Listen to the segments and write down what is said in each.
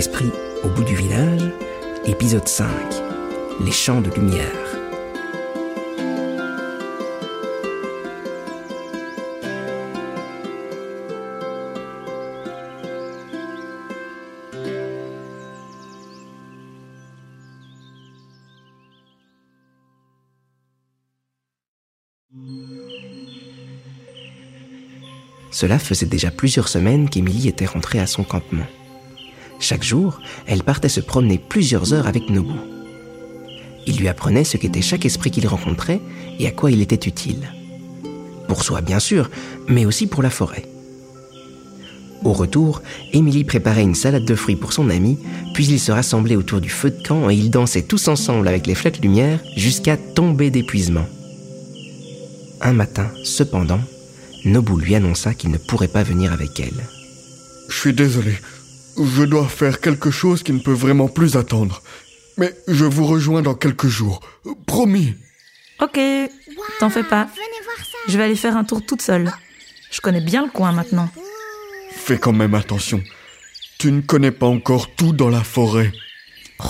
Esprit au bout du village, épisode 5. Les champs de lumière. Cela faisait déjà plusieurs semaines qu'Émilie était rentrée à son campement. Chaque jour, elle partait se promener plusieurs heures avec Nobu. Il lui apprenait ce qu'était chaque esprit qu'il rencontrait et à quoi il était utile. Pour soi, bien sûr, mais aussi pour la forêt. Au retour, Émilie préparait une salade de fruits pour son ami, puis ils se rassemblaient autour du feu de camp et ils dansaient tous ensemble avec les flaques lumière jusqu'à tomber d'épuisement. Un matin, cependant, Nobu lui annonça qu'il ne pourrait pas venir avec elle. Je suis désolé. Je dois faire quelque chose qui ne peut vraiment plus attendre. Mais je vous rejoins dans quelques jours. Promis. Ok, t'en fais pas. Je vais aller faire un tour toute seule. Je connais bien le coin maintenant. Fais quand même attention. Tu ne connais pas encore tout dans la forêt. Oh,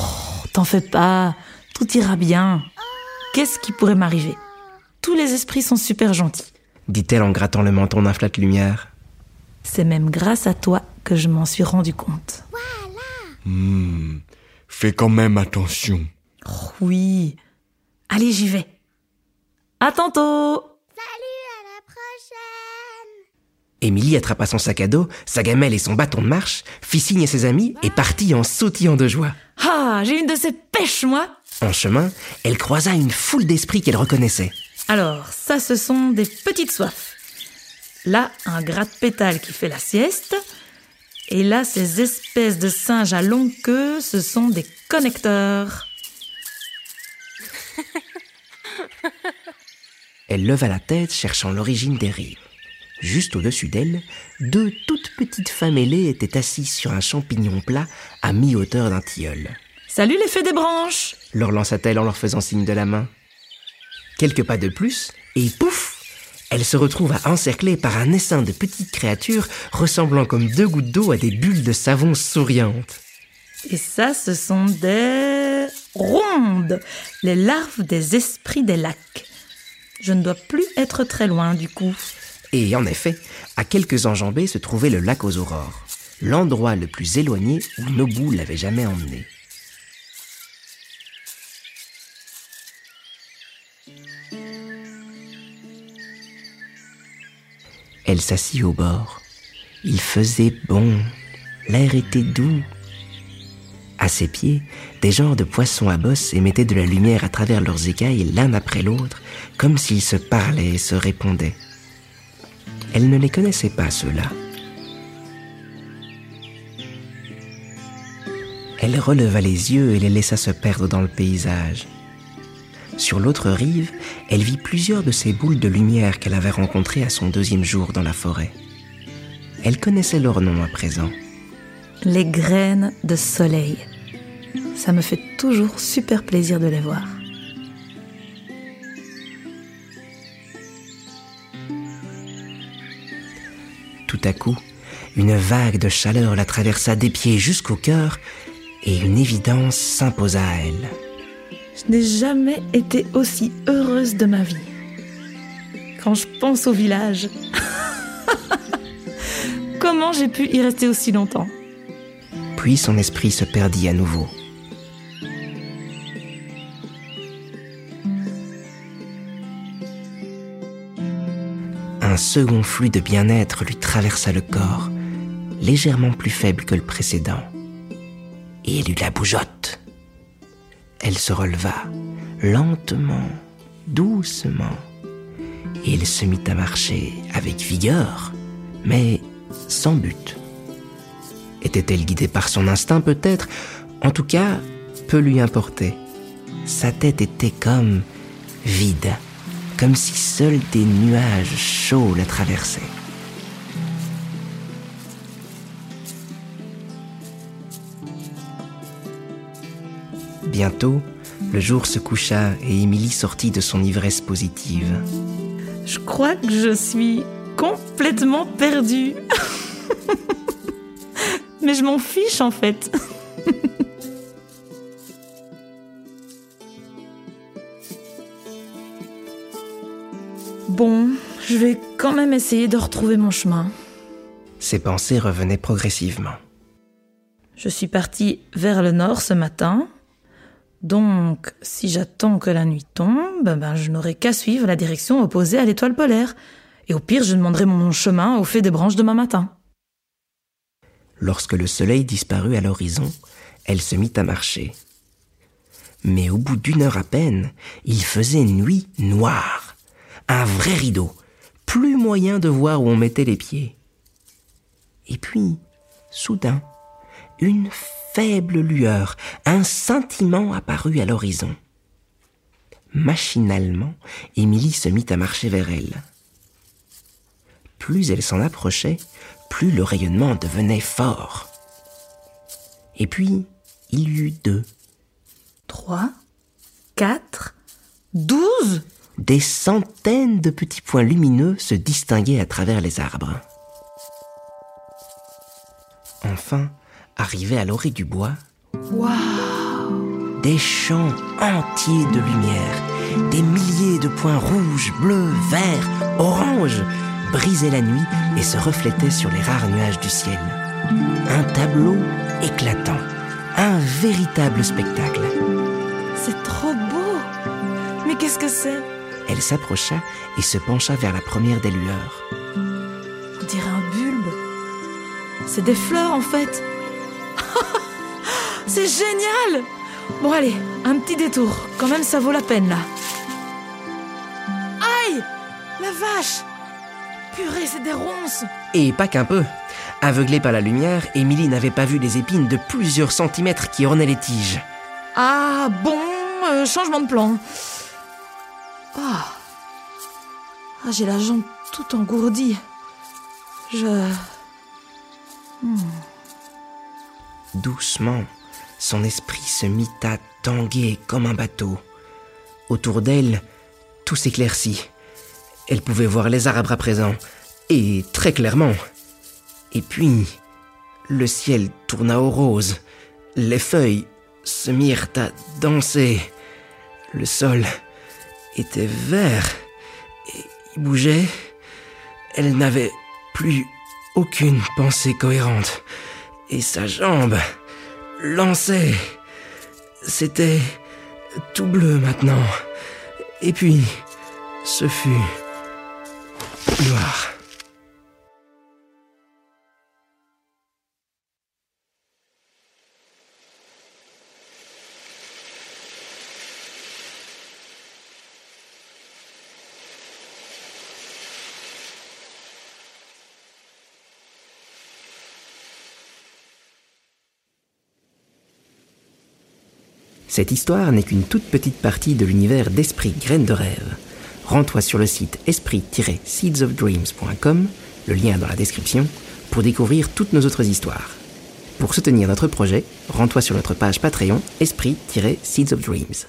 t'en fais pas. Tout ira bien. Qu'est-ce qui pourrait m'arriver? Tous les esprits sont super gentils. Dit-elle en grattant le menton d'un flat lumière. C'est même grâce à toi que je m'en suis rendu compte. Hmm. Fais quand même attention. Oh, oui. Allez, j'y vais. À tantôt. Salut, à la prochaine. Émilie attrapa son sac à dos, sa gamelle et son bâton de marche, fit signe à ses amis et partit en sautillant de joie. Ah, j'ai une de ces pêches, moi. En chemin, elle croisa une foule d'esprits qu'elle reconnaissait. Alors, ça, ce sont des petites soifs. Là, un gratte-pétale qui fait la sieste. Et là, ces espèces de singes à longue queue, ce sont des connecteurs. Elle leva la tête cherchant l'origine des rires. Juste au-dessus d'elle, deux toutes petites femmes ailées étaient assises sur un champignon plat à mi-hauteur d'un tilleul. Salut les fées des branches leur lança-t-elle en leur faisant signe de la main. Quelques pas de plus, et pouf Elle se retrouve encerclée par un essaim de petites créatures ressemblant comme deux gouttes d'eau à des bulles de savon souriantes. Et ça, ce sont des rondes, les larves des esprits des lacs. Je ne dois plus être très loin du coup. Et en effet, à quelques enjambées se trouvait le lac aux aurores, l'endroit le plus éloigné où Nobu l'avait jamais emmené. Elle s'assit au bord. Il faisait bon, l'air était doux. À ses pieds, des genres de poissons à bosse émettaient de la lumière à travers leurs écailles l'un après l'autre, comme s'ils se parlaient et se répondaient. Elle ne les connaissait pas, ceux-là. Elle releva les yeux et les laissa se perdre dans le paysage. Sur l'autre rive, elle vit plusieurs de ces boules de lumière qu'elle avait rencontrées à son deuxième jour dans la forêt. Elle connaissait leur nom à présent. Les graines de soleil. Ça me fait toujours super plaisir de les voir. Tout à coup, une vague de chaleur la traversa des pieds jusqu'au cœur et une évidence s'imposa à elle. Je n'ai jamais été aussi heureuse de ma vie. Quand je pense au village, comment j'ai pu y rester aussi longtemps? Puis son esprit se perdit à nouveau. Un second flux de bien-être lui traversa le corps, légèrement plus faible que le précédent. Et elle eut la bougeotte. Elle se releva, lentement, doucement, et elle se mit à marcher avec vigueur, mais sans but. Était-elle guidée par son instinct peut-être? En tout cas, peu lui importait. Sa tête était comme vide, comme si seuls des nuages chauds la traversaient. Bientôt, le jour se coucha et Émilie sortit de son ivresse positive. Je crois que je suis complètement perdue. Mais je m'en fiche en fait. bon, je vais quand même essayer de retrouver mon chemin. Ses pensées revenaient progressivement. Je suis partie vers le nord ce matin, donc, si j'attends que la nuit tombe, ben je n'aurai qu'à suivre la direction opposée à l'étoile polaire. Et au pire, je demanderai mon chemin au fait des branches demain matin. Lorsque le soleil disparut à l'horizon, elle se mit à marcher. Mais au bout d'une heure à peine, il faisait nuit noire. Un vrai rideau. Plus moyen de voir où on mettait les pieds. Et puis, soudain, une faible lueur, un scintillement apparut à l'horizon. Machinalement, Émilie se mit à marcher vers elle. Plus elle s'en approchait, plus le rayonnement devenait fort. Et puis, il y eut deux, Trois, quatre, douze des centaines de petits points lumineux se distinguaient à travers les arbres. Enfin, arrivé à l'orée du bois, des champs entiers de lumière, des milliers de points rouges, bleus, verts, oranges, brisaient la nuit et se reflétaient sur les rares nuages du ciel. Un tableau éclatant, un véritable spectacle. C'est trop beau Mais qu'est-ce que c'est? Elle s'approcha et se pencha vers la première des lueurs. On dirait un bulbe. C'est des fleurs en fait. c'est génial Bon allez, un petit détour. Quand même ça vaut la peine là. Aïe La vache Purée, c'est des ronces Et pas qu'un peu. Aveuglée par la lumière, Émilie n'avait pas vu les épines de plusieurs centimètres qui ornaient les tiges. Ah bon, euh, changement de plan. Ah, Ah, j'ai la jambe toute engourdie. Je... Doucement, son esprit se mit à tanguer comme un bateau. Autour d'elle, tout s'éclaircit. Elle pouvait voir les arbres à présent, et très clairement. Et puis, le ciel tourna au rose. Les feuilles se mirent à danser. Le sol était vert et il bougeait. Elle n'avait plus aucune pensée cohérente. Et sa jambe lançait. C'était tout bleu maintenant. Et puis, ce fut noir. Cette histoire n'est qu'une toute petite partie de l'univers d'Esprit Graines de Rêve. Rends-toi sur le site esprit-seedsofdreams.com, le lien dans la description, pour découvrir toutes nos autres histoires. Pour soutenir notre projet, rends-toi sur notre page Patreon Esprit-Seeds of Dreams.